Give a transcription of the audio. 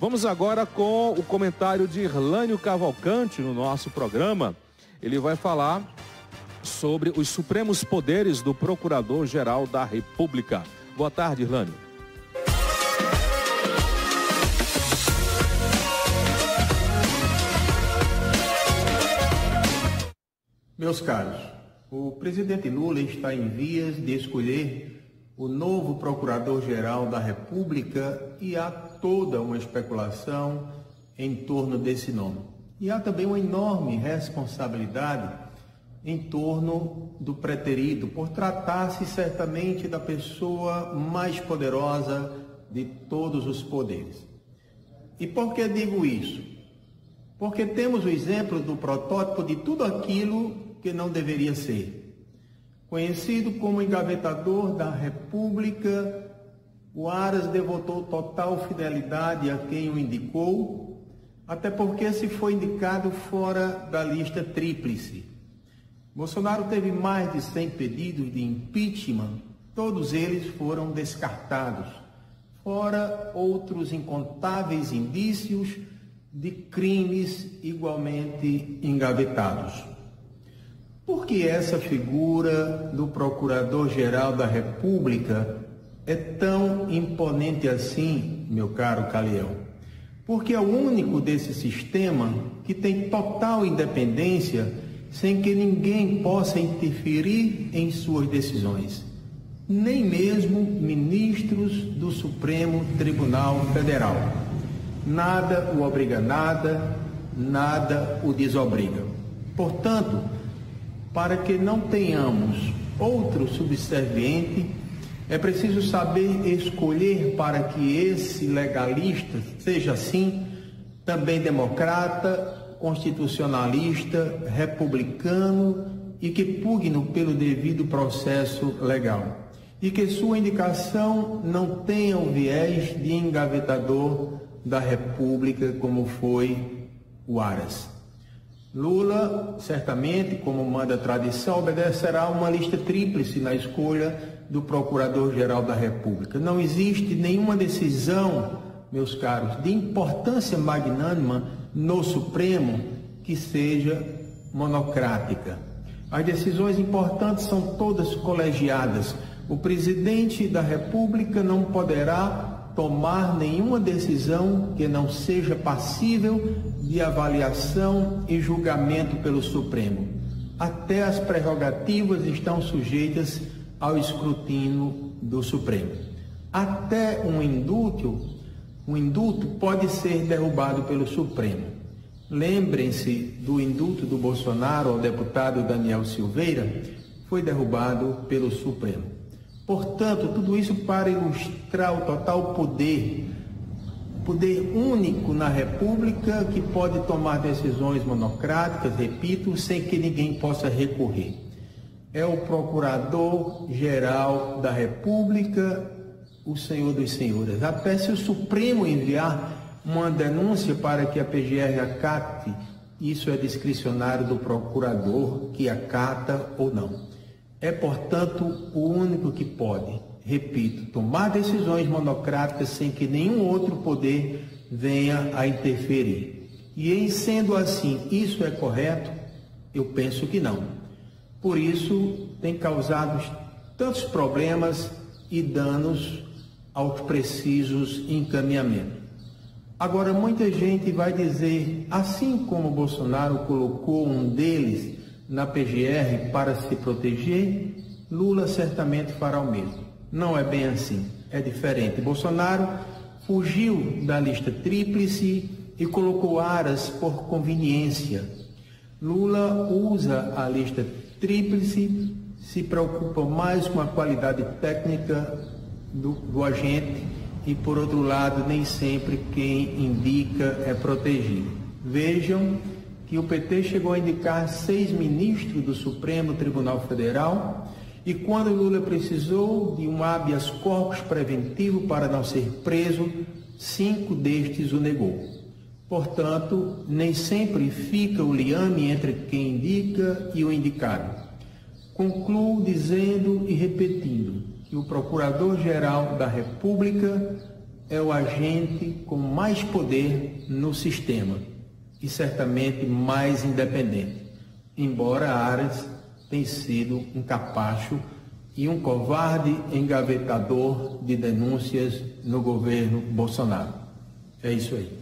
Vamos agora com o comentário de Irlânio Cavalcante no nosso programa. Ele vai falar sobre os supremos poderes do Procurador-Geral da República. Boa tarde, Irlânio. Meus caros, o presidente Lula está em vias de escolher o novo Procurador-Geral da República e há toda uma especulação em torno desse nome. E há também uma enorme responsabilidade em torno do preterido, por tratar-se certamente da pessoa mais poderosa de todos os poderes. E por que digo isso? Porque temos o exemplo do protótipo de tudo aquilo que não deveria ser. Conhecido como engavetador da República, o Aras devotou total fidelidade a quem o indicou, até porque se foi indicado fora da lista tríplice. Bolsonaro teve mais de 100 pedidos de impeachment, todos eles foram descartados, fora outros incontáveis indícios de crimes igualmente engavetados. Por que essa figura do Procurador-Geral da República é tão imponente assim, meu caro Caliel? Porque é o único desse sistema que tem total independência sem que ninguém possa interferir em suas decisões, nem mesmo ministros do Supremo Tribunal Federal. Nada o obriga nada, nada o desobriga. Portanto, para que não tenhamos outro subserviente, é preciso saber escolher para que esse legalista seja assim também democrata, constitucionalista, republicano e que pugno pelo devido processo legal. E que sua indicação não tenha o viés de engavetador da República, como foi o Aras. Lula, certamente, como manda a tradição, obedecerá uma lista tríplice na escolha do Procurador-Geral da República. Não existe nenhuma decisão, meus caros, de importância magnânima no Supremo que seja monocrática. As decisões importantes são todas colegiadas. O presidente da República não poderá tomar nenhuma decisão que não seja passível de avaliação e julgamento pelo Supremo. Até as prerrogativas estão sujeitas ao escrutínio do Supremo. Até um indulto, um indulto pode ser derrubado pelo Supremo. Lembrem-se do indulto do Bolsonaro ao deputado Daniel Silveira, foi derrubado pelo Supremo. Portanto, tudo isso para ilustrar o total poder, poder único na República que pode tomar decisões monocráticas, repito, sem que ninguém possa recorrer. É o Procurador-Geral da República, o Senhor dos Senhores. Até se o Supremo enviar uma denúncia para que a PGR acate, isso é discricionário do procurador que acata ou não. É, portanto, o único que pode, repito, tomar decisões monocráticas sem que nenhum outro poder venha a interferir. E em sendo assim, isso é correto? Eu penso que não. Por isso, tem causado tantos problemas e danos aos precisos encaminhamentos. Agora, muita gente vai dizer, assim como Bolsonaro colocou um deles na PGR para se proteger, Lula certamente fará o mesmo. Não é bem assim, é diferente. Bolsonaro fugiu da lista tríplice e colocou Aras por conveniência. Lula usa a lista tríplice, se preocupa mais com a qualidade técnica do, do agente e, por outro lado, nem sempre quem indica é protegido. Vejam que o PT chegou a indicar seis ministros do Supremo Tribunal Federal e quando Lula precisou de um habeas corpus preventivo para não ser preso, cinco destes o negou. Portanto, nem sempre fica o liame entre quem indica e o indicado. Concluo dizendo e repetindo que o Procurador-Geral da República é o agente com mais poder no sistema e certamente mais independente, embora Aras tenha sido um capacho e um covarde engavetador de denúncias no governo Bolsonaro. É isso aí.